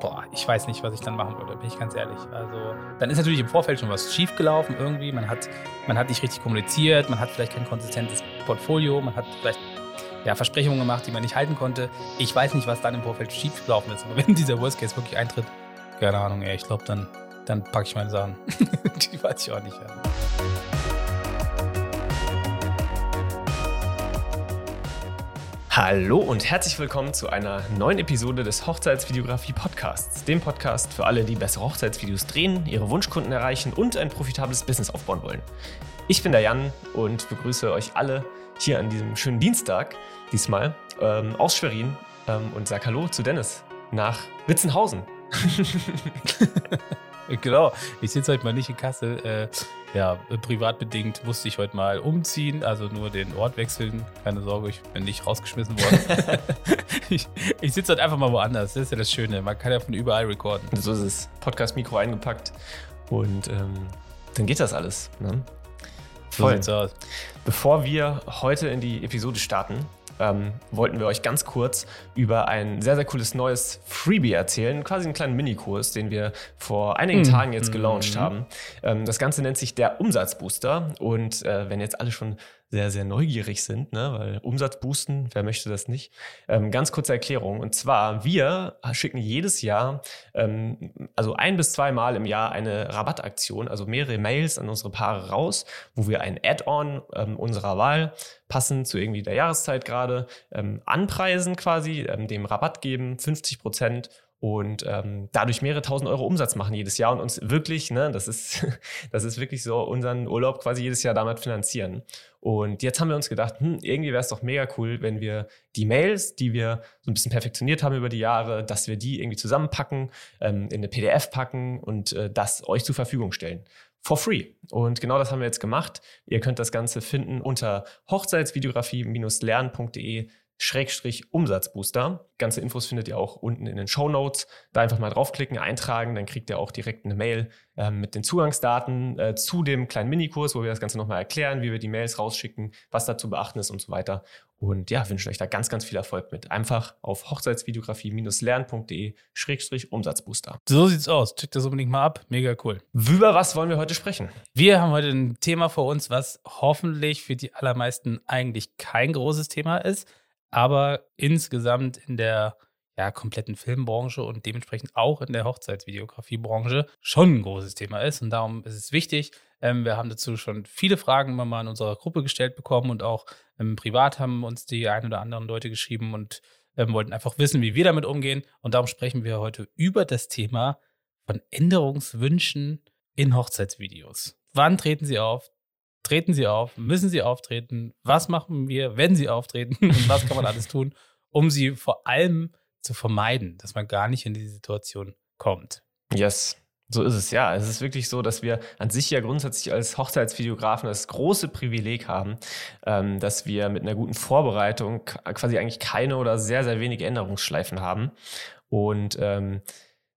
boah, ich weiß nicht, was ich dann machen würde, bin ich ganz ehrlich. Also, dann ist natürlich im Vorfeld schon was schiefgelaufen irgendwie. Man hat, man hat nicht richtig kommuniziert, man hat vielleicht kein konsistentes Portfolio, man hat vielleicht ja, Versprechungen gemacht, die man nicht halten konnte. Ich weiß nicht, was dann im Vorfeld schiefgelaufen ist. Aber wenn dieser Worst Case wirklich eintritt, keine Ahnung, ey, ich glaube, dann, dann packe ich meine Sachen. die weiß ich auch nicht. Ja. Hallo und herzlich willkommen zu einer neuen Episode des Hochzeitsvideografie Podcasts, dem Podcast für alle, die bessere Hochzeitsvideos drehen, ihre Wunschkunden erreichen und ein profitables Business aufbauen wollen. Ich bin der Jan und begrüße euch alle hier an diesem schönen Dienstag, diesmal ähm, aus Schwerin ähm, und sage Hallo zu Dennis nach Witzenhausen. genau, ich sitze heute mal nicht in Kassel. Äh, ja, privat bedingt musste ich heute mal umziehen, also nur den Ort wechseln. Keine Sorge, ich bin nicht rausgeschmissen worden. ich, ich sitze heute einfach mal woanders. Das ist ja das Schöne. Man kann ja von überall recorden. So ist es. Podcast-Mikro eingepackt und ähm, dann geht das alles. Ne? So Voll. sieht's aus. Bevor wir heute in die Episode starten, ähm, wollten wir euch ganz kurz über ein sehr, sehr cooles neues Freebie erzählen. Quasi einen kleinen Minikurs, den wir vor einigen mhm. Tagen jetzt gelauncht mhm. haben. Ähm, das Ganze nennt sich der Umsatzbooster. Und äh, wenn jetzt alle schon sehr, sehr neugierig sind, ne? weil Umsatz boosten, wer möchte das nicht? Ähm, ganz kurze Erklärung. Und zwar, wir schicken jedes Jahr, ähm, also ein bis zweimal im Jahr eine Rabattaktion, also mehrere Mails an unsere Paare raus, wo wir ein Add-on ähm, unserer Wahl passend zu irgendwie der Jahreszeit gerade ähm, anpreisen quasi, ähm, dem Rabatt geben, 50 Prozent und ähm, dadurch mehrere tausend Euro Umsatz machen jedes Jahr und uns wirklich, ne, das ist, das ist wirklich so, unseren Urlaub quasi jedes Jahr damit finanzieren. Und jetzt haben wir uns gedacht, hm, irgendwie wäre es doch mega cool, wenn wir die Mails, die wir so ein bisschen perfektioniert haben über die Jahre, dass wir die irgendwie zusammenpacken, ähm, in eine PDF packen und äh, das euch zur Verfügung stellen for free. Und genau das haben wir jetzt gemacht. Ihr könnt das Ganze finden unter hochzeitsvideografie-lernen.de Schrägstrich Umsatzbooster. Ganze Infos findet ihr auch unten in den Show Notes. Da einfach mal draufklicken, eintragen, dann kriegt ihr auch direkt eine Mail äh, mit den Zugangsdaten äh, zu dem kleinen Minikurs, wo wir das Ganze nochmal erklären, wie wir die Mails rausschicken, was da zu beachten ist und so weiter. Und ja, wünschen euch da ganz, ganz viel Erfolg mit. Einfach auf hochzeitsvideografie-lernen.de Schrägstrich Umsatzbooster. So sieht's aus. Checkt das unbedingt mal ab. Mega cool. Über was wollen wir heute sprechen? Wir haben heute ein Thema vor uns, was hoffentlich für die allermeisten eigentlich kein großes Thema ist aber insgesamt in der ja, kompletten Filmbranche und dementsprechend auch in der Hochzeitsvideografiebranche schon ein großes Thema ist. Und darum ist es wichtig. Ähm, wir haben dazu schon viele Fragen immer mal in unserer Gruppe gestellt bekommen und auch ähm, privat haben uns die ein oder anderen Leute geschrieben und ähm, wollten einfach wissen, wie wir damit umgehen. Und darum sprechen wir heute über das Thema von Änderungswünschen in Hochzeitsvideos. Wann treten sie auf? Treten Sie auf? Müssen Sie auftreten? Was machen wir, wenn Sie auftreten? Und was kann man alles tun, um sie vor allem zu vermeiden, dass man gar nicht in diese Situation kommt? Yes. So ist es, ja. Es ist wirklich so, dass wir an sich ja grundsätzlich als Hochzeitsvideografen das große Privileg haben, ähm, dass wir mit einer guten Vorbereitung quasi eigentlich keine oder sehr, sehr wenige Änderungsschleifen haben. Und ähm,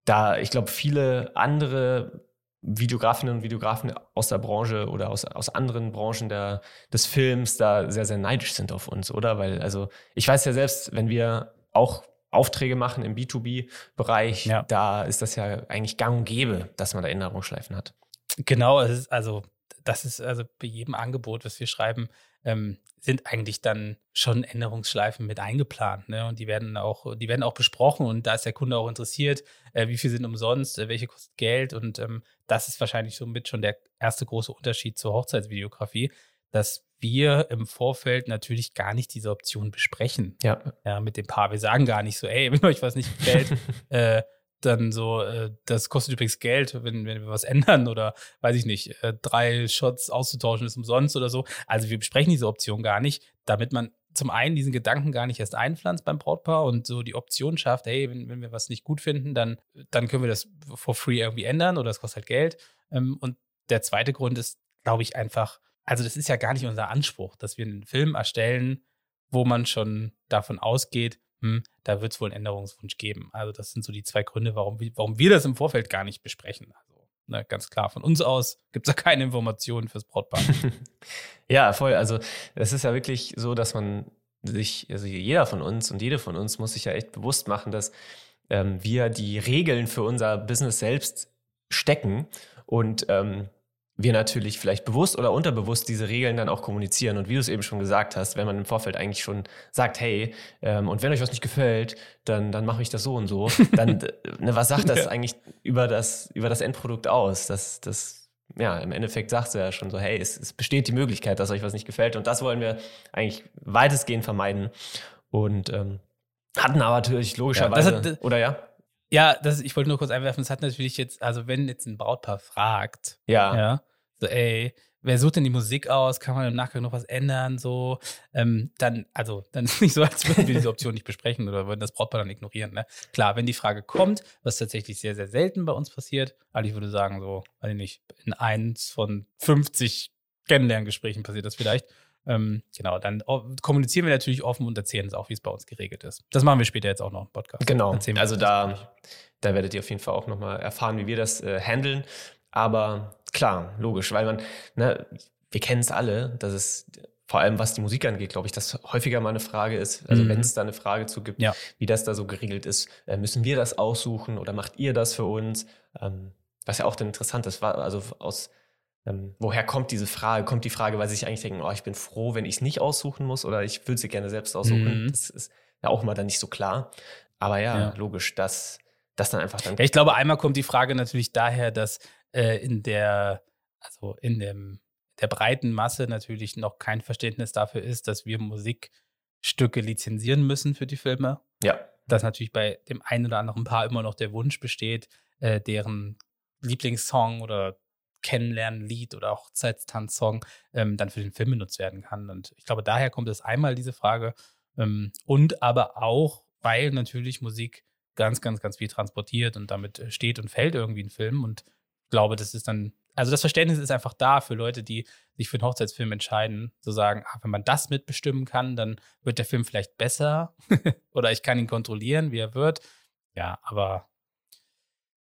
da, ich glaube, viele andere Videografinnen und Videografen aus der Branche oder aus, aus anderen Branchen der, des Films da sehr, sehr neidisch sind auf uns, oder? Weil, also, ich weiß ja selbst, wenn wir auch Aufträge machen im B2B-Bereich, ja. da ist das ja eigentlich gang und gäbe, dass man da Erinnerungsschleifen hat. Genau, es ist also, das ist also bei jedem Angebot, was wir schreiben, ähm, sind eigentlich dann schon Änderungsschleifen mit eingeplant. Ne? Und die werden auch, die werden auch besprochen und da ist der Kunde auch interessiert, äh, wie viel sind umsonst, äh, welche kostet Geld. Und ähm, das ist wahrscheinlich somit schon der erste große Unterschied zur Hochzeitsvideografie, dass wir im Vorfeld natürlich gar nicht diese Option besprechen. Ja. ja mit dem Paar. Wir sagen gar nicht so, ey, wenn euch was nicht gefällt, äh, dann so, äh, das kostet übrigens Geld, wenn, wenn wir was ändern oder weiß ich nicht, äh, drei Shots auszutauschen ist umsonst oder so. Also wir besprechen diese Option gar nicht, damit man zum einen diesen Gedanken gar nicht erst einpflanzt beim Brautpaar und so die Option schafft, hey, wenn, wenn wir was nicht gut finden, dann, dann können wir das for free irgendwie ändern oder es kostet halt Geld. Ähm, und der zweite Grund ist, glaube ich, einfach, also das ist ja gar nicht unser Anspruch, dass wir einen Film erstellen, wo man schon davon ausgeht, hm, da wird es wohl einen Änderungswunsch geben. Also das sind so die zwei Gründe, warum, warum wir das im Vorfeld gar nicht besprechen. Also ne, ganz klar, von uns aus gibt es da keine Informationen fürs Brautpaar. ja, voll. Also es ist ja wirklich so, dass man sich, also jeder von uns und jede von uns muss sich ja echt bewusst machen, dass ähm, wir die Regeln für unser Business selbst stecken und ähm, wir natürlich vielleicht bewusst oder unterbewusst diese Regeln dann auch kommunizieren. Und wie du es eben schon gesagt hast, wenn man im Vorfeld eigentlich schon sagt, hey, ähm, und wenn euch was nicht gefällt, dann, dann mache ich das so und so, dann, ne, was sagt das ja. eigentlich über das, über das Endprodukt aus? Das, das, ja, im Endeffekt sagst du ja schon so, hey, es, es besteht die Möglichkeit, dass euch was nicht gefällt. Und das wollen wir eigentlich weitestgehend vermeiden. Und ähm, hatten aber natürlich logischerweise, ja, hat, oder ja? Ja, das, ich wollte nur kurz einwerfen, es hat natürlich jetzt, also wenn jetzt ein Brautpaar fragt, ja, ja so, ey, wer sucht denn die Musik aus? Kann man im Nachgang noch was ändern? So, ähm, dann, also, dann ist es nicht so, als würden wir diese Option nicht besprechen oder würden das Brautpaar dann ignorieren. Ne? Klar, wenn die Frage kommt, was tatsächlich sehr, sehr selten bei uns passiert, also ich würde sagen, so, weiß ich nicht, in eins von 50 Kennenlerngesprächen passiert das vielleicht. Ähm, genau, dann kommunizieren wir natürlich offen und erzählen es auch, wie es bei uns geregelt ist. Das machen wir später jetzt auch noch im Podcast. Genau, also da, da werdet ihr auf jeden Fall auch nochmal erfahren, wie wir das äh, handeln. Aber klar, logisch, weil man, ne, wir kennen es alle, dass es vor allem was die Musik angeht, glaube ich, dass häufiger mal eine Frage ist, also mhm. wenn es da eine Frage zu gibt, ja. wie das da so geregelt ist, äh, müssen wir das aussuchen oder macht ihr das für uns? Ähm, was ja auch dann interessant ist, war also aus ähm, woher kommt diese Frage? Kommt die Frage, weil sie sich eigentlich denken, oh, ich bin froh, wenn ich es nicht aussuchen muss oder ich würde sie gerne selbst aussuchen. Mhm. Das ist ja auch immer dann nicht so klar. Aber ja, ja. logisch, dass das dann einfach dann. Ja, ich glaube, einmal kommt die Frage natürlich daher, dass äh, in der, also in dem, der breiten Masse natürlich noch kein Verständnis dafür ist, dass wir Musikstücke lizenzieren müssen für die Filme. Ja. Dass natürlich bei dem einen oder anderen Paar immer noch der Wunsch besteht, äh, deren Lieblingssong oder Kennenlernen-Lied oder Hochzeitstanzsong ähm, dann für den Film benutzt werden kann. Und ich glaube, daher kommt es einmal diese Frage. Ähm, und aber auch, weil natürlich Musik ganz, ganz, ganz viel transportiert und damit äh, steht und fällt irgendwie ein Film. Und ich glaube, das ist dann, also das Verständnis ist einfach da für Leute, die sich für einen Hochzeitsfilm entscheiden, zu sagen, ah, wenn man das mitbestimmen kann, dann wird der Film vielleicht besser oder ich kann ihn kontrollieren, wie er wird. Ja, aber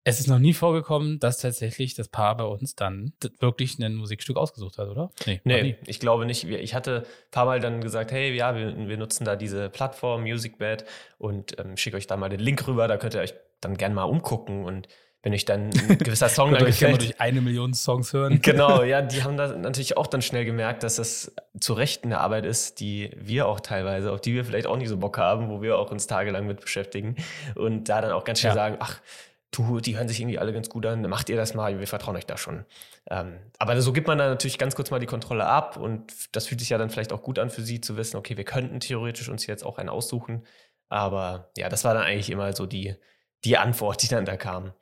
es ist noch nie vorgekommen, dass tatsächlich das Paar bei uns dann wirklich ein Musikstück ausgesucht hat, oder? Nee, nee ich glaube nicht. Ich hatte ein paar Mal dann gesagt, hey, ja, wir, wir nutzen da diese Plattform MusicBed und ähm, schicke euch da mal den Link rüber, da könnt ihr euch dann gerne mal umgucken und wenn euch dann ein gewisser Song dann gefällt. durch eine Million Songs hören. Genau, ja, die haben da natürlich auch dann schnell gemerkt, dass das zu Recht eine Arbeit ist, die wir auch teilweise, auf die wir vielleicht auch nicht so Bock haben, wo wir auch uns tagelang mit beschäftigen und da dann auch ganz schnell ja. sagen, ach, du, die hören sich irgendwie alle ganz gut an, macht ihr das mal, wir vertrauen euch da schon. Ähm, aber so gibt man dann natürlich ganz kurz mal die Kontrolle ab und das fühlt sich ja dann vielleicht auch gut an für sie zu wissen, okay, wir könnten theoretisch uns jetzt auch einen aussuchen. Aber ja, das war dann eigentlich immer so die, die Antwort, die dann da kam.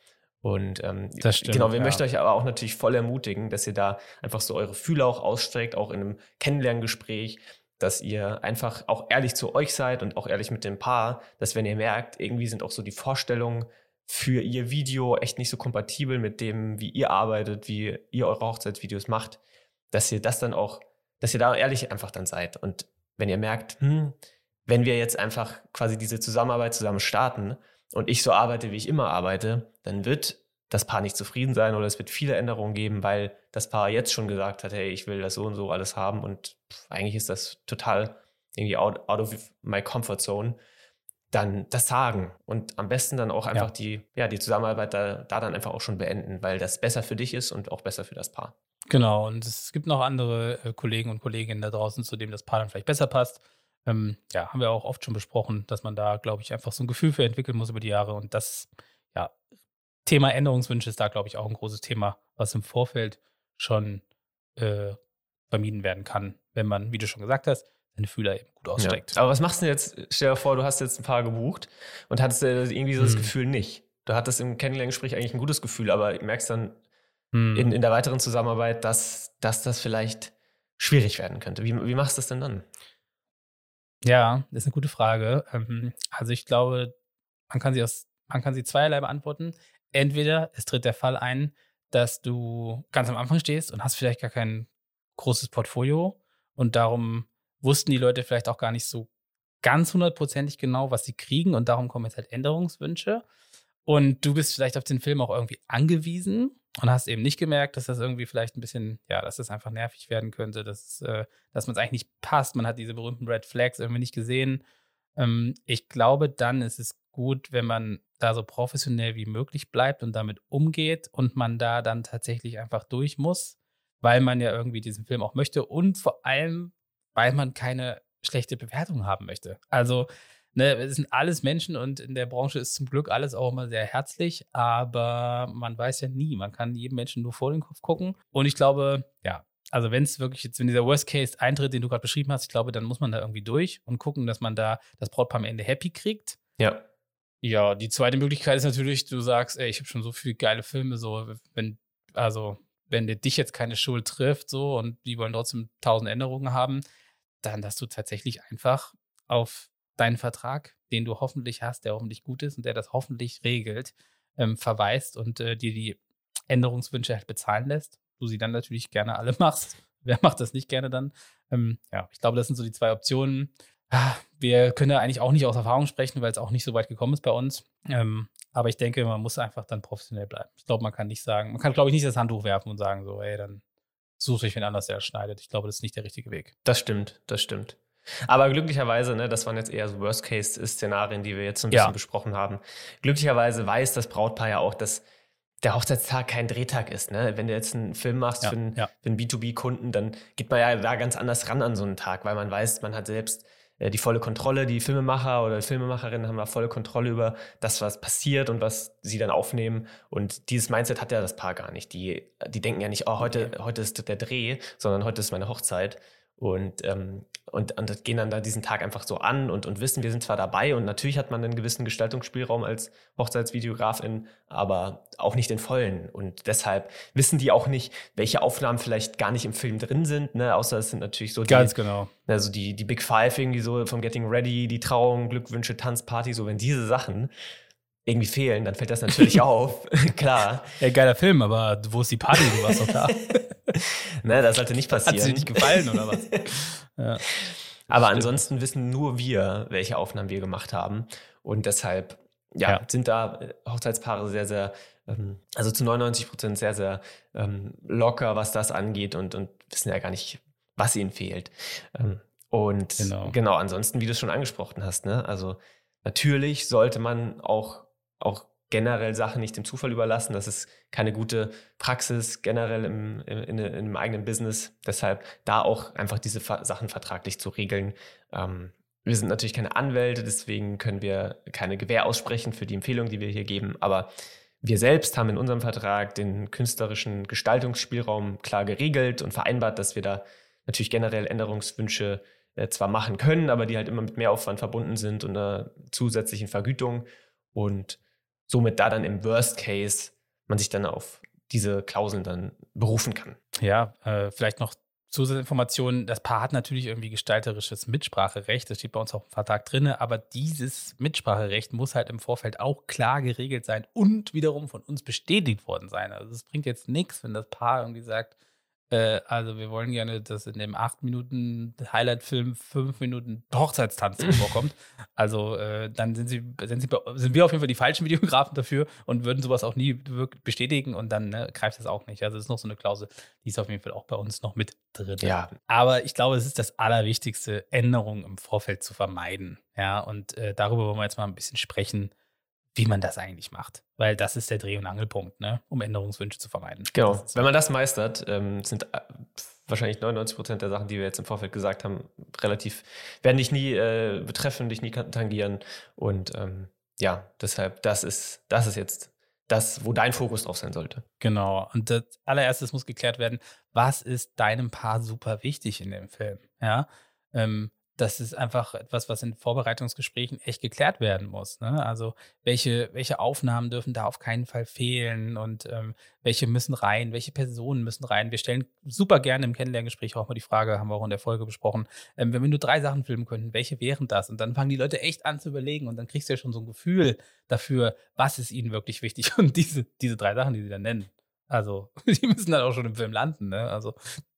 Und ähm, stimmt, genau, wir ja. möchten euch aber auch natürlich voll ermutigen, dass ihr da einfach so eure Fühler auch ausstreckt, auch in einem Kennenlerngespräch, dass ihr einfach auch ehrlich zu euch seid und auch ehrlich mit dem Paar, dass wenn ihr merkt, irgendwie sind auch so die Vorstellungen für ihr Video echt nicht so kompatibel mit dem, wie ihr arbeitet, wie ihr eure Hochzeitsvideos macht, dass ihr das dann auch, dass ihr da ehrlich einfach dann seid. Und wenn ihr merkt, hm, wenn wir jetzt einfach quasi diese Zusammenarbeit zusammen starten und ich so arbeite, wie ich immer arbeite, dann wird das Paar nicht zufrieden sein oder es wird viele Änderungen geben, weil das Paar jetzt schon gesagt hat, hey, ich will das so und so alles haben und pff, eigentlich ist das total irgendwie out, out of my comfort zone dann das sagen und am besten dann auch einfach ja. die, ja, die Zusammenarbeit da, da dann einfach auch schon beenden, weil das besser für dich ist und auch besser für das Paar. Genau, und es gibt noch andere äh, Kollegen und Kolleginnen da draußen, zu denen das Paar dann vielleicht besser passt. Ähm, ja, haben wir auch oft schon besprochen, dass man da, glaube ich, einfach so ein Gefühl für entwickeln muss über die Jahre. Und das, ja, Thema Änderungswünsche ist da, glaube ich, auch ein großes Thema, was im Vorfeld schon äh, vermieden werden kann, wenn man, wie du schon gesagt hast, seine Fühler eben gut ausstreckt. Ja. Aber was machst du denn jetzt? Stell dir vor, du hast jetzt ein paar gebucht und hattest irgendwie so das hm. Gefühl nicht. Du hattest im Kennenlerngespräch eigentlich ein gutes Gefühl, aber merkst dann hm. in, in der weiteren Zusammenarbeit, dass, dass das vielleicht schwierig werden könnte. Wie, wie machst du das denn dann? Ja, das ist eine gute Frage. Ähm, also ich glaube, man kann sie aus, man kann sie zweierlei beantworten. Entweder es tritt der Fall ein, dass du ganz am Anfang stehst und hast vielleicht gar kein großes Portfolio und darum wussten die Leute vielleicht auch gar nicht so ganz hundertprozentig genau, was sie kriegen und darum kommen jetzt halt Änderungswünsche. Und du bist vielleicht auf den Film auch irgendwie angewiesen und hast eben nicht gemerkt, dass das irgendwie vielleicht ein bisschen, ja, dass das einfach nervig werden könnte, dass, äh, dass man es eigentlich nicht passt. Man hat diese berühmten Red Flags irgendwie nicht gesehen. Ähm, ich glaube, dann ist es gut, wenn man da so professionell wie möglich bleibt und damit umgeht und man da dann tatsächlich einfach durch muss, weil man ja irgendwie diesen Film auch möchte und vor allem, weil man keine schlechte Bewertung haben möchte. Also, ne, es sind alles Menschen und in der Branche ist zum Glück alles auch immer sehr herzlich, aber man weiß ja nie. Man kann jedem Menschen nur vor den Kopf gucken. Und ich glaube, ja, also wenn es wirklich jetzt, wenn dieser Worst Case eintritt, den du gerade beschrieben hast, ich glaube, dann muss man da irgendwie durch und gucken, dass man da das Brautpaar am Ende happy kriegt. Ja. Ja, die zweite Möglichkeit ist natürlich, du sagst, ey, ich habe schon so viele geile Filme, so, wenn, also, wenn dir dich jetzt keine Schuld trifft, so, und die wollen trotzdem tausend Änderungen haben, dann, dass du tatsächlich einfach auf deinen Vertrag, den du hoffentlich hast, der hoffentlich gut ist und der das hoffentlich regelt, ähm, verweist und äh, dir die Änderungswünsche halt bezahlen lässt du sie dann natürlich gerne alle machst. Wer macht das nicht gerne dann? Ähm, ja, ich glaube, das sind so die zwei Optionen. Ah, wir können ja eigentlich auch nicht aus Erfahrung sprechen, weil es auch nicht so weit gekommen ist bei uns. Ähm, aber ich denke, man muss einfach dann professionell bleiben. Ich glaube, man kann nicht sagen, man kann, glaube ich, nicht das Handtuch werfen und sagen, so, ey, dann suche ich wen anders, der schneidet. Ich glaube, das ist nicht der richtige Weg. Das stimmt, das stimmt. Aber glücklicherweise, ne, das waren jetzt eher so Worst-Case-Szenarien, die wir jetzt ein bisschen ja. besprochen haben. Glücklicherweise weiß das Brautpaar ja auch, dass der Hochzeitstag kein Drehtag ist. Ne? Wenn du jetzt einen Film machst ja, für, einen, ja. einen B2B-Kunden, dann geht man ja da ganz anders ran an so einen Tag, weil man weiß, man hat selbst die volle Kontrolle. Die Filmemacher oder Filmemacherinnen haben da volle Kontrolle über das, was passiert und was sie dann aufnehmen. Und dieses Mindset hat ja das Paar gar nicht. Die, die denken ja nicht, oh, heute, heute ist der Dreh, sondern heute ist meine Hochzeit und, ähm, und, und gehen dann da diesen Tag einfach so an und, und wissen, wir sind zwar dabei und natürlich hat man einen gewissen Gestaltungsspielraum als Hochzeitsvideografin, aber auch nicht den vollen. Und deshalb wissen die auch nicht, welche Aufnahmen vielleicht gar nicht im Film drin sind, ne? außer es sind natürlich so die, Ganz genau. Also die, die Big Five irgendwie so vom Getting Ready, die Trauung, Glückwünsche, Tanzparty, so wenn diese Sachen irgendwie fehlen, dann fällt das natürlich auf. Klar. Ja, geiler Film, aber wo ist die Party? Du warst doch da. ne, das sollte nicht passieren. Hat dir nicht gefallen oder was? ja. Aber Stimmt. ansonsten wissen nur wir, welche Aufnahmen wir gemacht haben. Und deshalb ja, ja. sind da äh, Hochzeitspaare sehr, sehr, ähm, also zu 99 Prozent sehr, sehr ähm, locker, was das angeht und, und wissen ja gar nicht, was ihnen fehlt. Ähm, und genau. genau, ansonsten, wie du es schon angesprochen hast, ne? Also natürlich sollte man auch auch generell Sachen nicht dem Zufall überlassen. Das ist keine gute Praxis generell im, im, in, in einem eigenen Business. Deshalb da auch einfach diese Sachen vertraglich zu regeln. Ähm, wir sind natürlich keine Anwälte, deswegen können wir keine Gewähr aussprechen für die Empfehlung, die wir hier geben. Aber wir selbst haben in unserem Vertrag den künstlerischen Gestaltungsspielraum klar geregelt und vereinbart, dass wir da natürlich generell Änderungswünsche äh, zwar machen können, aber die halt immer mit Mehraufwand verbunden sind und einer zusätzlichen Vergütung. Und somit da dann im Worst Case man sich dann auf diese Klauseln dann berufen kann. Ja, äh, vielleicht noch Zusatzinformationen. Das Paar hat natürlich irgendwie gestalterisches Mitspracherecht. Das steht bei uns auch im Vertrag drin. Aber dieses Mitspracherecht muss halt im Vorfeld auch klar geregelt sein und wiederum von uns bestätigt worden sein. Also es bringt jetzt nichts, wenn das Paar irgendwie sagt, äh, also wir wollen gerne, dass in dem 8 Minuten Highlight-Film 5 Minuten Hochzeitstanz vorkommt. Also äh, dann sind, sie, sind, sie, sind wir auf jeden Fall die falschen Videografen dafür und würden sowas auch nie bestätigen und dann ne, greift das auch nicht. Also das ist noch so eine Klausel, die ist auf jeden Fall auch bei uns noch mit drin. Ja. Aber ich glaube, es ist das Allerwichtigste, Änderungen im Vorfeld zu vermeiden. Ja, und äh, darüber wollen wir jetzt mal ein bisschen sprechen wie man das eigentlich macht. Weil das ist der Dreh- und Angelpunkt, ne? um Änderungswünsche zu vermeiden. Genau. Wenn man das meistert, ähm, sind äh, wahrscheinlich 99 Prozent der Sachen, die wir jetzt im Vorfeld gesagt haben, relativ, werden dich nie äh, betreffen, dich nie tangieren. Und ähm, ja, deshalb, das ist, das ist jetzt das, wo dein Fokus drauf sein sollte. Genau. Und das allererstes muss geklärt werden, was ist deinem Paar super wichtig in dem Film? Ja. Ähm, das ist einfach etwas, was in Vorbereitungsgesprächen echt geklärt werden muss. Ne? Also welche, welche Aufnahmen dürfen da auf keinen Fall fehlen und ähm, welche müssen rein, welche Personen müssen rein. Wir stellen super gerne im Kennenlerngespräch auch mal die Frage, haben wir auch in der Folge besprochen, ähm, wenn wir nur drei Sachen filmen könnten, welche wären das? Und dann fangen die Leute echt an zu überlegen und dann kriegst du ja schon so ein Gefühl dafür, was ist ihnen wirklich wichtig. Und diese, diese drei Sachen, die sie dann nennen, also, die müssen dann auch schon im Film landen, ne? Also,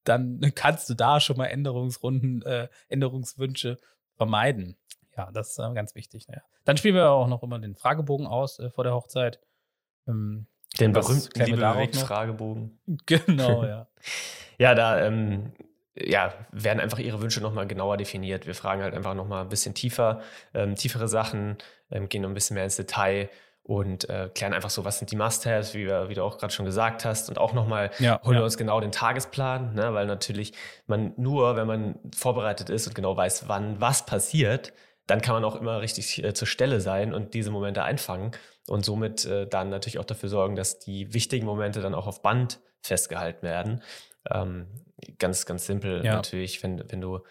dann kannst du da schon mal Änderungsrunden, äh, Änderungswünsche vermeiden. Ja, das ist äh, ganz wichtig. Ne? Dann spielen wir auch noch immer den Fragebogen aus äh, vor der Hochzeit. Ähm, den berühmten Liebe Fragebogen. Genau, ja. ja, da ähm, ja, werden einfach ihre Wünsche nochmal genauer definiert. Wir fragen halt einfach nochmal ein bisschen tiefer, ähm, tiefere Sachen, ähm, gehen noch ein bisschen mehr ins Detail und äh, klären einfach so, was sind die Must-Haves, wie, wie, du auch gerade schon gesagt hast. Und auch nochmal ja, holen ja. wir uns genau den Tagesplan, ne? weil natürlich man nur, wenn man vorbereitet ist und genau weiß, wann was passiert, dann kann man auch immer richtig äh, zur Stelle sein und diese Momente einfangen und somit äh, dann natürlich auch dafür sorgen, dass die wichtigen Momente dann auch auf Band festgehalten werden. Ähm, ganz, ganz simpel ja. natürlich, wenn, wenn du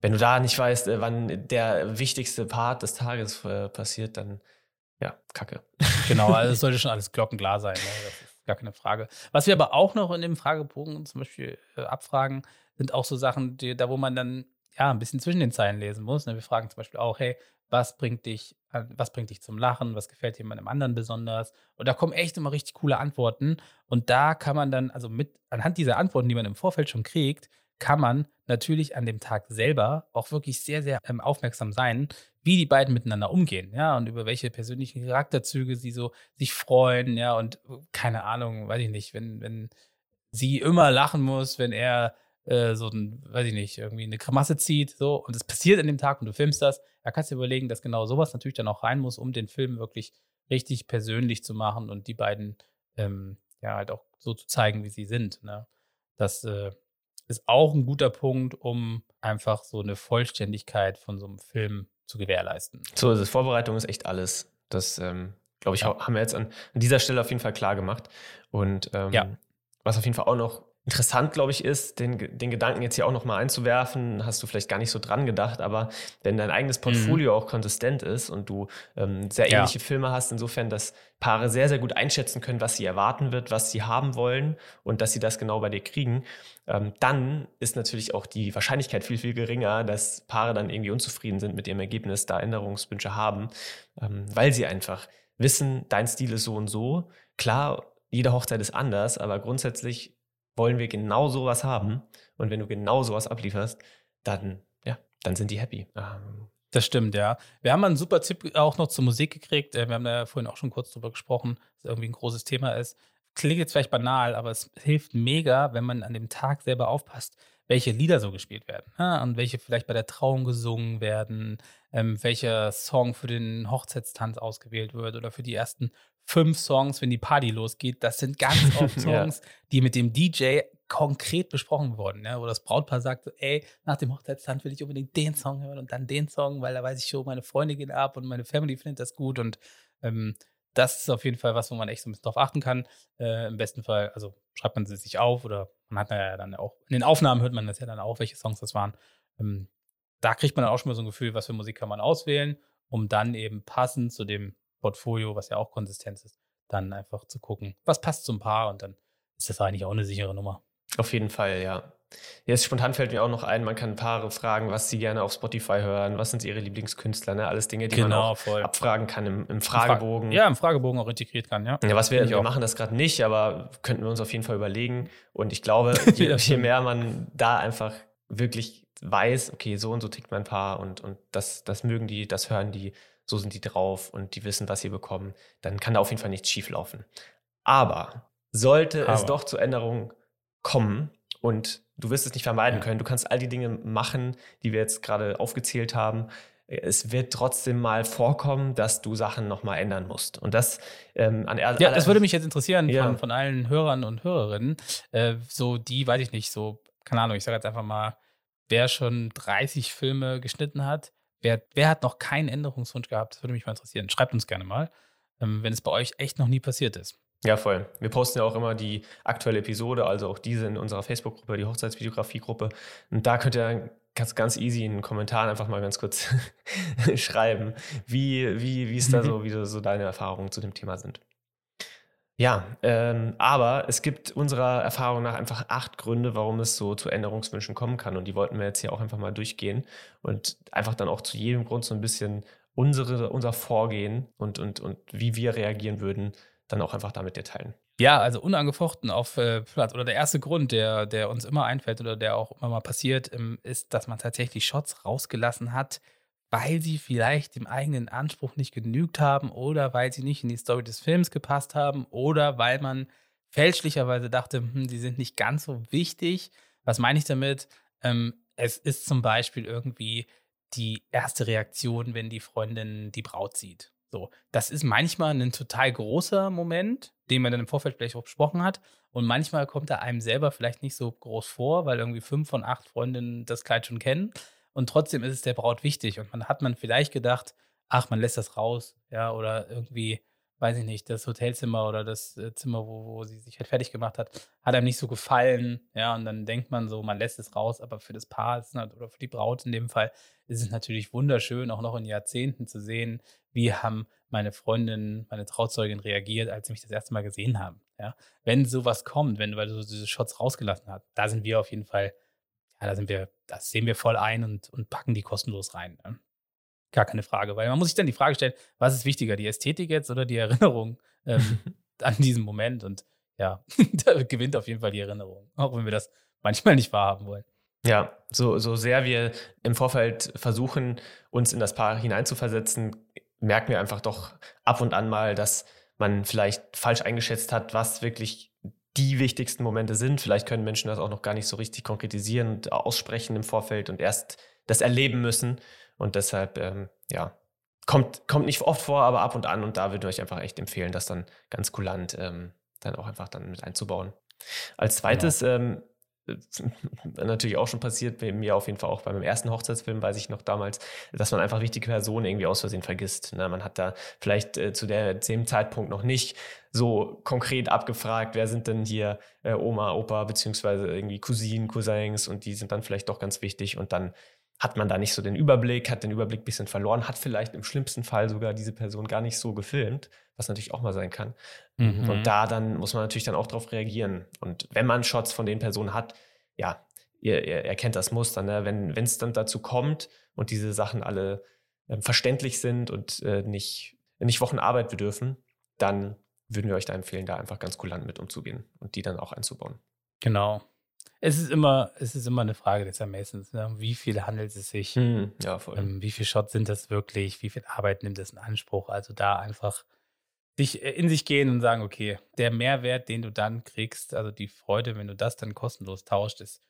wenn du da nicht weißt, äh, wann der wichtigste Part des Tages äh, passiert, dann ja, kacke. Genau, also es sollte schon alles glockenglar sein. Ne? Das ist gar keine Frage. Was wir aber auch noch in dem Fragebogen zum Beispiel äh, abfragen, sind auch so Sachen, die, da wo man dann ja ein bisschen zwischen den Zeilen lesen muss. Ne? Wir fragen zum Beispiel auch, hey, was bringt dich, was bringt dich zum Lachen, was gefällt jemandem anderen besonders? Und da kommen echt immer richtig coole Antworten. Und da kann man dann, also mit anhand dieser Antworten, die man im Vorfeld schon kriegt, kann man natürlich an dem Tag selber auch wirklich sehr, sehr ähm, aufmerksam sein, wie die beiden miteinander umgehen, ja, und über welche persönlichen Charakterzüge sie so sich freuen, ja, und äh, keine Ahnung, weiß ich nicht, wenn, wenn sie immer lachen muss, wenn er äh, so ein, weiß ich nicht, irgendwie eine Kramasse zieht, so, und es passiert an dem Tag und du filmst das, da kannst du dir überlegen, dass genau sowas natürlich dann auch rein muss, um den Film wirklich richtig persönlich zu machen und die beiden ähm, ja halt auch so zu zeigen, wie sie sind. Ne? Das äh, ist auch ein guter Punkt, um einfach so eine Vollständigkeit von so einem Film zu gewährleisten. So ist es. Vorbereitung ist echt alles. Das, ähm, glaube ich, ja. haben wir jetzt an, an, dieser Stelle auf jeden Fall klar gemacht. Und ähm, ja. was auf jeden Fall auch noch interessant, glaube ich, ist, den, den Gedanken jetzt hier auch nochmal einzuwerfen, hast du vielleicht gar nicht so dran gedacht, aber wenn dein eigenes mhm. Portfolio mhm. auch konsistent ist und du ähm, sehr ähnliche ja. Filme hast, insofern, dass Paare sehr, sehr gut einschätzen können, was sie erwarten wird, was sie haben wollen und dass sie das genau bei dir kriegen, ähm, dann ist natürlich auch die Wahrscheinlichkeit viel, viel geringer, dass Paare dann irgendwie unzufrieden sind mit ihrem Ergebnis, da Änderungswünsche haben, ähm, weil sie einfach wissen, dein Stil ist so und so. Klar, jede Hochzeit ist anders, aber grundsätzlich wollen wir genau sowas haben. Und wenn du genau sowas ablieferst, dann, ja, dann sind die happy. Ähm, das stimmt, ja. Wir haben einen super Tipp auch noch zur Musik gekriegt. Äh, wir haben da ja vorhin auch schon kurz drüber gesprochen, dass irgendwie ein großes Thema ist. Klingt jetzt vielleicht banal, aber es hilft mega, wenn man an dem Tag selber aufpasst, welche Lieder so gespielt werden ja, und welche vielleicht bei der Trauung gesungen werden, ähm, welcher Song für den Hochzeitstanz ausgewählt wird oder für die ersten fünf Songs, wenn die Party losgeht. Das sind ganz oft Songs, ja. die mit dem DJ konkret besprochen wurden, ja, wo das Brautpaar sagt, ey, nach dem Hochzeitstanz will ich unbedingt den Song hören und dann den Song, weil da weiß ich schon, meine Freunde gehen ab und meine Family findet das gut und ähm, das ist auf jeden Fall was, wo man echt so ein bisschen drauf achten kann. Äh, Im besten Fall, also schreibt man sie sich auf oder man hat ja dann auch, in den Aufnahmen hört man das ja dann auch, welche Songs das waren. Ähm, da kriegt man dann auch schon mal so ein Gefühl, was für Musik kann man auswählen, um dann eben passend zu dem Portfolio, was ja auch Konsistenz ist, dann einfach zu gucken, was passt zum Paar und dann ist das eigentlich auch eine sichere Nummer. Auf jeden Fall, ja. Jetzt spontan fällt mir auch noch ein, man kann Paare fragen, was sie gerne auf Spotify hören, was sind ihre Lieblingskünstler, ne? Alles Dinge, die genau, man auch voll. abfragen kann im, im Fragebogen. Ja, im Fragebogen auch integriert kann, ja. Ja, was wir, wir machen das gerade nicht, aber könnten wir uns auf jeden Fall überlegen. Und ich glaube, je, je mehr man da einfach wirklich weiß, okay, so und so tickt mein Paar und, und das, das mögen die, das hören die, so sind die drauf und die wissen, was sie bekommen, dann kann da auf jeden Fall nichts schief laufen. Aber sollte Aber. es doch zu Änderungen kommen und du wirst es nicht vermeiden ja. können, du kannst all die Dinge machen, die wir jetzt gerade aufgezählt haben, es wird trotzdem mal vorkommen, dass du Sachen nochmal ändern musst. Und das ähm, an Ja, das würde mich jetzt interessieren ja. von, von allen Hörern und Hörerinnen. Äh, so die, weiß ich nicht, so, keine Ahnung, ich sage jetzt einfach mal, wer schon 30 Filme geschnitten hat, Wer, wer hat noch keinen Änderungswunsch gehabt? Das würde mich mal interessieren. Schreibt uns gerne mal, ähm, wenn es bei euch echt noch nie passiert ist. Ja, voll. Wir posten ja auch immer die aktuelle Episode, also auch diese in unserer Facebook-Gruppe, die Hochzeitsvideografie-Gruppe. Und da könnt ihr ganz, ganz easy in den Kommentaren einfach mal ganz kurz schreiben, wie, wie, wie es da so, wie so deine Erfahrungen zu dem Thema sind. Ja, ähm, aber es gibt unserer Erfahrung nach einfach acht Gründe, warum es so zu Änderungswünschen kommen kann. Und die wollten wir jetzt hier auch einfach mal durchgehen und einfach dann auch zu jedem Grund so ein bisschen unsere, unser Vorgehen und, und, und wie wir reagieren würden, dann auch einfach damit dir teilen. Ja, also unangefochten auf äh, Platz. Oder der erste Grund, der, der uns immer einfällt oder der auch immer mal passiert, ähm, ist, dass man tatsächlich Shots rausgelassen hat, weil sie vielleicht dem eigenen Anspruch nicht genügt haben oder weil sie nicht in die Story des Films gepasst haben oder weil man fälschlicherweise dachte, hm, die sind nicht ganz so wichtig. Was meine ich damit? Ähm, es ist zum Beispiel irgendwie die erste Reaktion, wenn die Freundin die Braut sieht. So, das ist manchmal ein total großer Moment, den man dann im Vorfeld vielleicht auch besprochen hat. Und manchmal kommt er einem selber vielleicht nicht so groß vor, weil irgendwie fünf von acht Freundinnen das Kleid schon kennen. Und trotzdem ist es der Braut wichtig. Und man hat man vielleicht gedacht, ach, man lässt das raus, ja, oder irgendwie weiß ich nicht, das Hotelzimmer oder das äh, Zimmer, wo, wo sie sich halt fertig gemacht hat, hat einem nicht so gefallen. Ja, und dann denkt man so, man lässt es raus, aber für das Paar ist, oder für die Braut in dem Fall ist es natürlich wunderschön, auch noch in Jahrzehnten zu sehen, wie haben meine Freundin, meine Trauzeugin reagiert, als sie mich das erste Mal gesehen haben. Ja, wenn sowas kommt, wenn weil du diese Shots rausgelassen hast, da sind wir auf jeden Fall, ja, da sind wir, das sehen wir voll ein und, und packen die kostenlos rein. Ne? Gar keine Frage, weil man muss sich dann die Frage stellen, was ist wichtiger, die Ästhetik jetzt oder die Erinnerung ähm, an diesen Moment? Und ja, da gewinnt auf jeden Fall die Erinnerung, auch wenn wir das manchmal nicht wahrhaben wollen. Ja, so, so sehr wir im Vorfeld versuchen, uns in das Paar hineinzuversetzen, merken wir einfach doch ab und an mal, dass man vielleicht falsch eingeschätzt hat, was wirklich die wichtigsten Momente sind. Vielleicht können Menschen das auch noch gar nicht so richtig konkretisieren und aussprechen im Vorfeld und erst das erleben müssen. Und deshalb, ähm, ja, kommt, kommt nicht oft vor, aber ab und an. Und da würde ich euch einfach echt empfehlen, das dann ganz kulant ähm, dann auch einfach dann mit einzubauen. Als zweites, genau. ähm, natürlich auch schon passiert, bei mir auf jeden Fall auch bei meinem ersten Hochzeitsfilm, weiß ich noch damals, dass man einfach wichtige Personen irgendwie aus Versehen vergisst. Ne? Man hat da vielleicht äh, zu der, dem Zeitpunkt noch nicht so konkret abgefragt, wer sind denn hier äh, Oma, Opa, beziehungsweise irgendwie Cousinen, Cousins und die sind dann vielleicht doch ganz wichtig und dann hat man da nicht so den Überblick, hat den Überblick ein bisschen verloren, hat vielleicht im schlimmsten Fall sogar diese Person gar nicht so gefilmt, was natürlich auch mal sein kann. Mhm. Und da dann muss man natürlich dann auch darauf reagieren. Und wenn man Shots von den Personen hat, ja, ihr, ihr erkennt das Muster, ne? wenn es dann dazu kommt und diese Sachen alle äh, verständlich sind und äh, nicht, nicht Wochen Arbeit bedürfen, dann würden wir euch da empfehlen, da einfach ganz kulant mit umzugehen und die dann auch einzubauen. Genau. Es ist immer, es ist immer eine Frage des Ermessens. Ne? Wie viel handelt es sich? Hm, ja, voll. Ähm, wie viele Shots sind das wirklich? Wie viel Arbeit nimmt das in Anspruch? Also da einfach sich äh, in sich gehen und sagen, okay, der Mehrwert, den du dann kriegst, also die Freude, wenn du das dann kostenlos tauscht, ist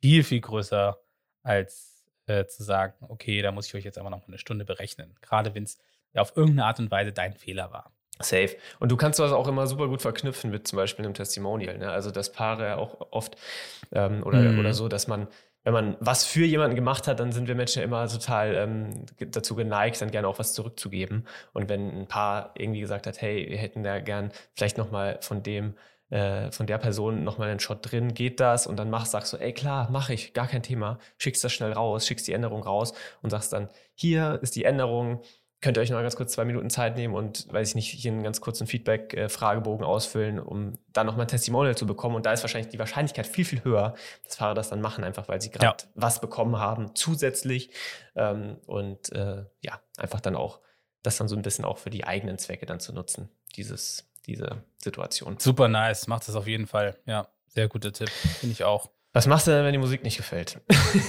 viel, viel größer, als äh, zu sagen, okay, da muss ich euch jetzt aber noch eine Stunde berechnen. Gerade wenn es ja auf irgendeine Art und Weise dein Fehler war. Safe. Und du kannst das auch immer super gut verknüpfen mit zum Beispiel einem Testimonial. Ne? Also das Paare auch oft ähm, oder, mm. oder so, dass man, wenn man was für jemanden gemacht hat, dann sind wir Menschen ja immer total ähm, dazu geneigt, dann gerne auch was zurückzugeben. Und wenn ein Paar irgendwie gesagt hat, hey, wir hätten da gern vielleicht nochmal von dem äh, von der Person nochmal einen Shot drin, geht das? Und dann machst, sagst du, ey klar, mache ich, gar kein Thema, schickst das schnell raus, schickst die Änderung raus und sagst dann, hier ist die Änderung, könnt ihr euch noch ganz kurz zwei Minuten Zeit nehmen und, weiß ich nicht, hier einen ganz kurzen Feedback-Fragebogen ausfüllen, um dann nochmal ein Testimonial zu bekommen. Und da ist wahrscheinlich die Wahrscheinlichkeit viel, viel höher, dass Fahrer das dann machen, einfach weil sie gerade ja. was bekommen haben, zusätzlich. Ähm, und äh, ja, einfach dann auch, das dann so ein bisschen auch für die eigenen Zwecke dann zu nutzen, dieses, diese Situation. Super nice, macht das auf jeden Fall. Ja, sehr guter Tipp, finde ich auch. Was machst du denn, wenn die Musik nicht gefällt?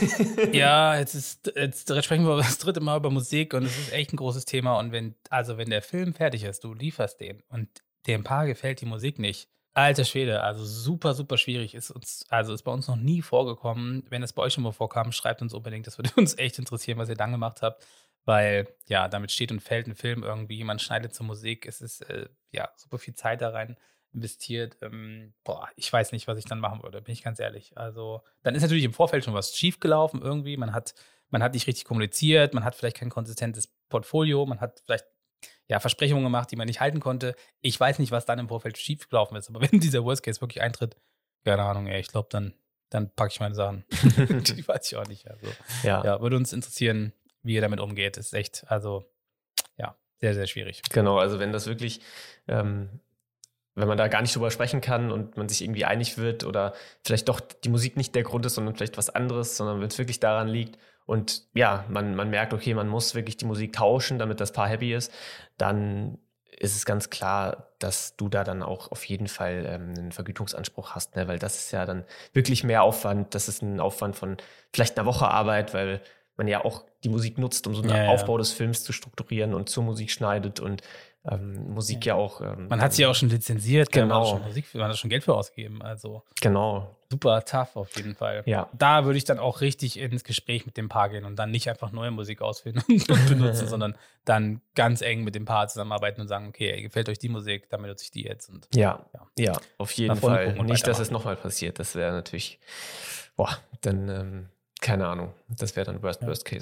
ja, jetzt, ist, jetzt sprechen wir das dritte Mal über Musik und es ist echt ein großes Thema. Und wenn, also wenn der Film fertig ist, du lieferst den und dem Paar gefällt die Musik nicht. Alter Schwede, also super, super schwierig. Ist uns, also ist bei uns noch nie vorgekommen. Wenn es bei euch schon mal vorkam, schreibt uns unbedingt. Das würde uns echt interessieren, was ihr dann gemacht habt. Weil, ja, damit steht und fällt ein Film irgendwie. Man schneidet zur Musik. Es ist, äh, ja, super viel Zeit da rein investiert. Ähm, boah, ich weiß nicht, was ich dann machen würde, bin ich ganz ehrlich. Also, dann ist natürlich im Vorfeld schon was schiefgelaufen irgendwie. Man hat, man hat nicht richtig kommuniziert, man hat vielleicht kein konsistentes Portfolio, man hat vielleicht ja, Versprechungen gemacht, die man nicht halten konnte. Ich weiß nicht, was dann im Vorfeld schiefgelaufen ist, aber wenn dieser Worst Case wirklich eintritt, keine Ahnung, ey, ich glaube, dann, dann packe ich meine Sachen. die weiß ich auch nicht. Also, ja. ja, würde uns interessieren, wie ihr damit umgeht. Ist echt, also, ja, sehr, sehr schwierig. Genau, also wenn das wirklich ähm, wenn man da gar nicht drüber sprechen kann und man sich irgendwie einig wird oder vielleicht doch die Musik nicht der Grund ist, sondern vielleicht was anderes, sondern wenn es wirklich daran liegt und ja, man, man merkt, okay, man muss wirklich die Musik tauschen, damit das Paar happy ist, dann ist es ganz klar, dass du da dann auch auf jeden Fall ähm, einen Vergütungsanspruch hast, ne? weil das ist ja dann wirklich mehr Aufwand. Das ist ein Aufwand von vielleicht einer Woche Arbeit, weil man ja auch die Musik nutzt, um so einen ja, Aufbau ja. des Films zu strukturieren und zur Musik schneidet und ähm, Musik ja, ja auch. Ähm, man hat sie ja auch schon lizenziert, genau. Man hat, schon Musik, man hat schon Geld für ausgegeben. Also genau. super tough auf jeden Fall. Ja. Da würde ich dann auch richtig ins Gespräch mit dem Paar gehen und dann nicht einfach neue Musik auswählen und benutzen, sondern dann ganz eng mit dem Paar zusammenarbeiten und sagen, okay, gefällt euch die Musik, dann benutze ich die jetzt. Und, ja, ja, ja, auf jeden Fall. Nicht, dass es nochmal passiert. Das wäre natürlich, boah, dann, ähm, keine Ahnung, das wäre dann Worst, ja.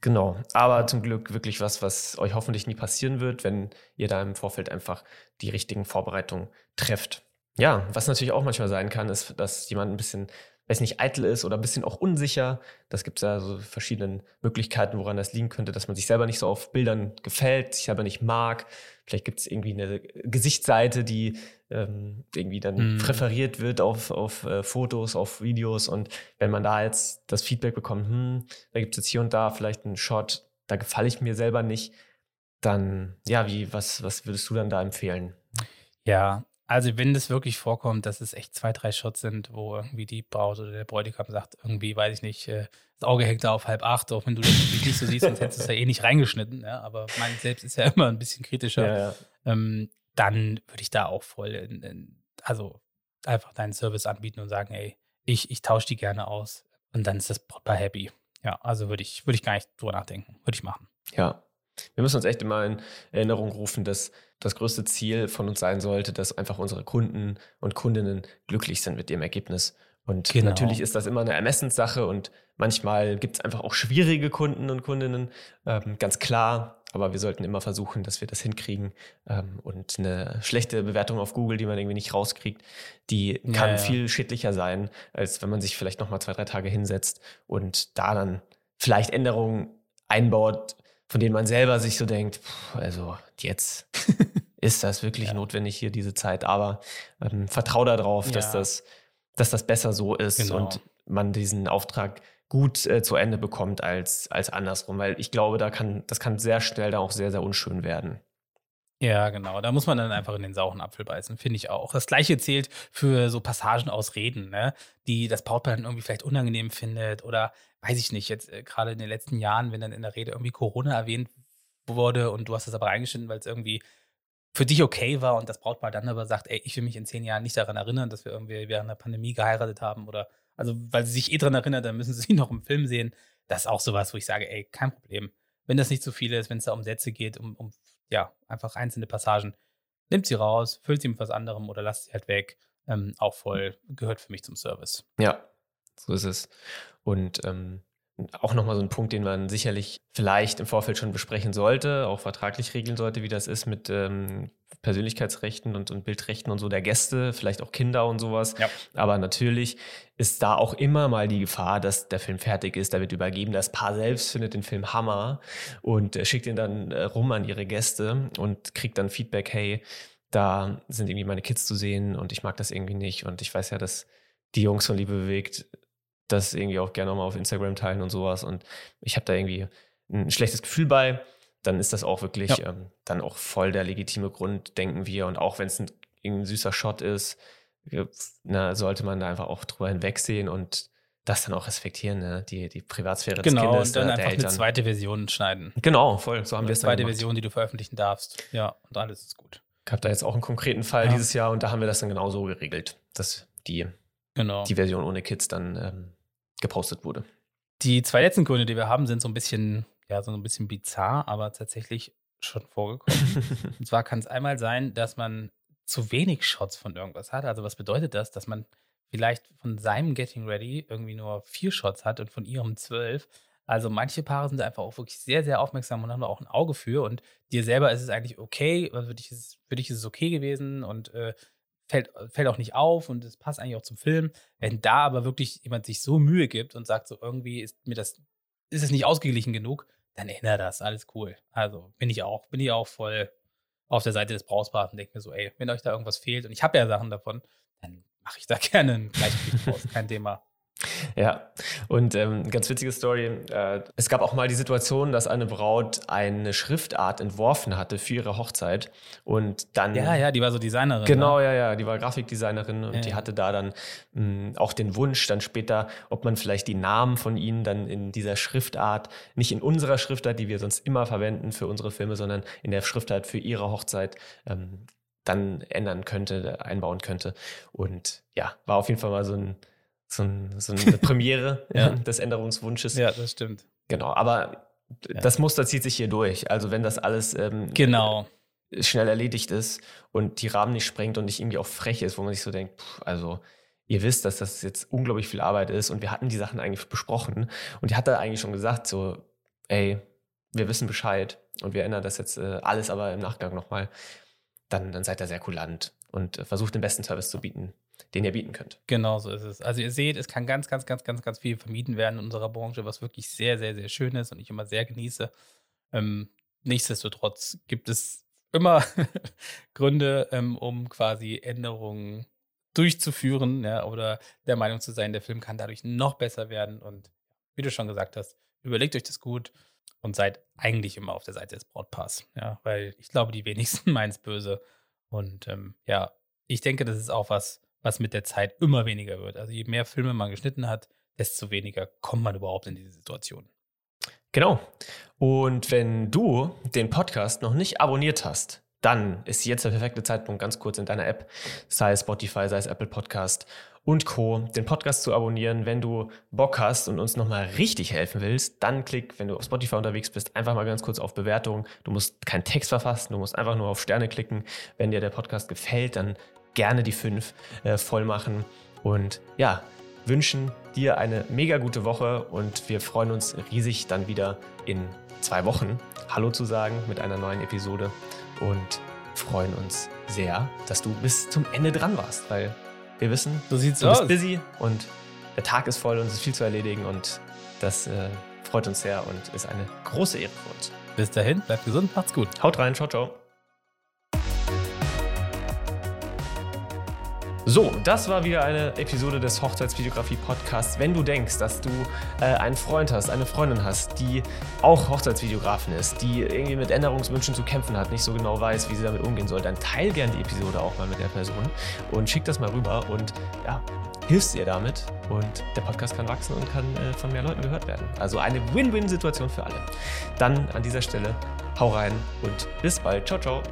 Genau, aber zum Glück wirklich was, was euch hoffentlich nie passieren wird, wenn ihr da im Vorfeld einfach die richtigen Vorbereitungen trefft. Ja, was natürlich auch manchmal sein kann, ist, dass jemand ein bisschen, weiß nicht, eitel ist oder ein bisschen auch unsicher. Das gibt es ja so verschiedene Möglichkeiten, woran das liegen könnte, dass man sich selber nicht so auf Bildern gefällt, sich selber nicht mag. Vielleicht gibt es irgendwie eine Gesichtsseite, die ähm, irgendwie dann mhm. präferiert wird auf, auf äh, Fotos, auf Videos. Und wenn man da jetzt das Feedback bekommt, hm, da gibt es jetzt hier und da vielleicht einen Shot, da gefalle ich mir selber nicht, dann, ja, wie, was, was würdest du dann da empfehlen? Ja, also wenn das wirklich vorkommt, dass es echt zwei, drei Shots sind, wo irgendwie die Braut oder der Bräutigam sagt, irgendwie, weiß ich nicht, äh, das Auge hängt da auf halb acht, auch wenn du das nicht so siehst, sonst hättest du es ja eh nicht reingeschnitten. Ja? Aber mein selbst ist ja immer ein bisschen kritischer. Ja, ja. Ähm, dann würde ich da auch voll, in, in, also einfach deinen Service anbieten und sagen, ey, ich, ich tausche die gerne aus. Und dann ist das Brautpaar happy. Ja, also würde ich, würde ich gar nicht drüber nachdenken. Würde ich machen. Ja. Wir müssen uns echt immer in Erinnerung rufen, dass das größte Ziel von uns sein sollte, dass einfach unsere Kunden und Kundinnen glücklich sind mit dem Ergebnis. Und genau. natürlich ist das immer eine Ermessenssache und manchmal gibt es einfach auch schwierige Kunden und Kundinnen, ähm, ganz klar. Aber wir sollten immer versuchen, dass wir das hinkriegen. Ähm, und eine schlechte Bewertung auf Google, die man irgendwie nicht rauskriegt, die kann ja, ja. viel schädlicher sein, als wenn man sich vielleicht nochmal zwei, drei Tage hinsetzt und da dann vielleicht Änderungen einbaut, von denen man selber sich so denkt, also jetzt ist das wirklich ja. notwendig hier diese Zeit. Aber ähm, vertrau darauf, ja. dass, das, dass das besser so ist genau. und man diesen Auftrag gut äh, zu Ende bekommt als, als andersrum. Weil ich glaube, da kann, das kann sehr schnell dann auch sehr, sehr unschön werden. Ja, genau. Da muss man dann einfach in den sauren Apfel beißen, finde ich auch. Das gleiche zählt für so Passagen aus Reden, ne? die das Brautpaar dann irgendwie vielleicht unangenehm findet oder weiß ich nicht, jetzt äh, gerade in den letzten Jahren, wenn dann in der Rede irgendwie Corona erwähnt wurde und du hast das aber reingeschnitten, weil es irgendwie für dich okay war und das Brautpaar dann aber sagt, ey, ich will mich in zehn Jahren nicht daran erinnern, dass wir irgendwie während der Pandemie geheiratet haben oder also weil sie sich eh daran erinnert, dann müssen sie sich noch im Film sehen. Das ist auch sowas, wo ich sage, ey, kein Problem. Wenn das nicht zu viel ist, wenn es da um Sätze geht, um, um ja, einfach einzelne Passagen. Nimmt sie raus, füllt sie mit was anderem oder lasst sie halt weg. Ähm, auch voll gehört für mich zum Service. Ja, so ist es. Und ähm, auch nochmal so ein Punkt, den man sicherlich vielleicht im Vorfeld schon besprechen sollte, auch vertraglich regeln sollte, wie das ist mit ähm, Persönlichkeitsrechten und, und, Bildrechten und so der Gäste, vielleicht auch Kinder und sowas. Ja. Aber natürlich ist da auch immer mal die Gefahr, dass der Film fertig ist, da wird übergeben. Das Paar selbst findet den Film Hammer und äh, schickt ihn dann äh, rum an ihre Gäste und kriegt dann Feedback, hey, da sind irgendwie meine Kids zu sehen und ich mag das irgendwie nicht. Und ich weiß ja, dass die Jungs von Liebe bewegt das irgendwie auch gerne mal auf Instagram teilen und sowas. Und ich habe da irgendwie ein schlechtes Gefühl bei, dann ist das auch wirklich ja. ähm, dann auch voll der legitime Grund, denken wir. Und auch wenn es ein, ein süßer Shot ist, na, sollte man da einfach auch drüber hinwegsehen und das dann auch respektieren, ne? die, die Privatsphäre genau, des Kindes. Genau, und dann einfach Eltern. eine zweite Version schneiden. Genau, voll. So haben wir es Eine zweite Version, die du veröffentlichen darfst. Ja, und alles ist gut. Ich habe da jetzt auch einen konkreten Fall ja. dieses Jahr und da haben wir das dann genauso geregelt, dass die, genau. die Version ohne Kids dann ähm, gepostet wurde. Die zwei letzten Gründe, die wir haben, sind so ein bisschen, ja, so ein bisschen bizarr, aber tatsächlich schon vorgekommen. Und zwar kann es einmal sein, dass man zu wenig Shots von irgendwas hat. Also was bedeutet das, dass man vielleicht von seinem Getting Ready irgendwie nur vier Shots hat und von ihrem zwölf. Also manche Paare sind einfach auch wirklich sehr, sehr aufmerksam und haben auch ein Auge für. Und dir selber ist es eigentlich okay, also für dich ist, es, für dich ist es okay gewesen und äh, fällt, fällt auch nicht auf und es passt eigentlich auch zum Film. Wenn da aber wirklich jemand sich so Mühe gibt und sagt, so irgendwie ist mir das, ist es nicht ausgeglichen genug, dann ändert das, alles cool. Also bin ich auch, bin ich auch voll auf der Seite des Brauspaars und denke mir so, ey, wenn euch da irgendwas fehlt und ich habe ja Sachen davon, dann mache ich da gerne ein Gleichgewicht draus, kein Thema. Ja, und ähm, ganz witzige Story. Äh, es gab auch mal die Situation, dass eine Braut eine Schriftart entworfen hatte für ihre Hochzeit und dann. Ja, ja, die war so Designerin. Genau, ne? ja, ja, die war Grafikdesignerin und Ja, die hatte da dann mh, auch den Wunsch, dann später, ob man vielleicht die Namen von ihnen dann in dieser Schriftart, nicht in unserer Schriftart, die wir sonst immer verwenden für unsere Filme, sondern in der Schriftart für ihre Hochzeit ähm, dann ändern könnte, einbauen könnte. Und ja, war auf jeden Fall mal so ein so, ein, so eine Premiere Ja. des Änderungswunsches. Ja, das stimmt. Genau, aber Ja. das Muster zieht sich hier durch. Also wenn das alles ähm, Genau. schnell erledigt ist und die Rahmen nicht sprengt und nicht irgendwie auch frech ist, wo man sich so denkt, pff, also ihr wisst, dass das jetzt unglaublich viel Arbeit ist und wir hatten die Sachen eigentlich besprochen und die hat da eigentlich schon gesagt, so, ey, wir wissen Bescheid und wir ändern das jetzt äh, alles aber im Nachgang nochmal, dann, dann seid ihr sehr kulant und äh, versucht den besten Service zu bieten, den ihr bieten könnt. Genau so ist es. Also ihr seht, es kann ganz, ganz, ganz, ganz, ganz viel vermieden werden in unserer Branche, was wirklich sehr, sehr, sehr schön ist und ich immer sehr genieße. Ähm, nichtsdestotrotz gibt es immer Gründe, ähm, um quasi Änderungen durchzuführen ja, oder der Meinung zu sein, der Film kann dadurch noch besser werden. Und wie du schon gesagt hast, überlegt euch das gut und seid eigentlich immer auf der Seite des Brautpaars. Ja, weil ich glaube, die wenigsten meinen es böse. Und ähm, ja, ich denke, das ist auch was, was mit der Zeit immer weniger wird. Also je mehr Filme man geschnitten hat, desto weniger kommt man überhaupt in diese Situation. Genau. Und wenn du den Podcast noch nicht abonniert hast, dann ist jetzt der perfekte Zeitpunkt, ganz kurz in deiner App, sei es Spotify, sei es Apple Podcast und Co., den Podcast zu abonnieren. Wenn du Bock hast und uns nochmal richtig helfen willst, dann klick, wenn du auf Spotify unterwegs bist, einfach mal ganz kurz auf Bewertung. Du musst keinen Text verfassen, du musst einfach nur auf Sterne klicken. Wenn dir der Podcast gefällt, dann gerne die fünf äh, voll machen. Und ja, wünschen dir eine mega gute Woche und wir freuen uns riesig dann wieder in zwei Wochen Hallo zu sagen mit einer neuen Episode und freuen uns sehr, dass du bis zum Ende dran warst, weil wir wissen, So sieht's du bist busy und der Tag ist voll und es ist viel zu erledigen und das äh, freut uns sehr und ist eine große Ehre für uns. Bis dahin, bleibt gesund, macht's gut. Haut rein, ciao, ciao. So, das war wieder eine Episode des Hochzeitsvideografie-Podcasts. Wenn du denkst, dass du äh, einen Freund hast, eine Freundin hast, die auch Hochzeitsvideografin ist, die irgendwie mit Änderungswünschen zu kämpfen hat, nicht so genau weiß, wie sie damit umgehen soll, dann teil gern die Episode auch mal mit der Person und schick das mal rüber und ja, hilfst ihr damit und der Podcast kann wachsen und kann äh, von mehr Leuten gehört werden. Also eine Win-Win-Situation für alle. Dann an dieser Stelle hau rein und bis bald. Ciao, ciao.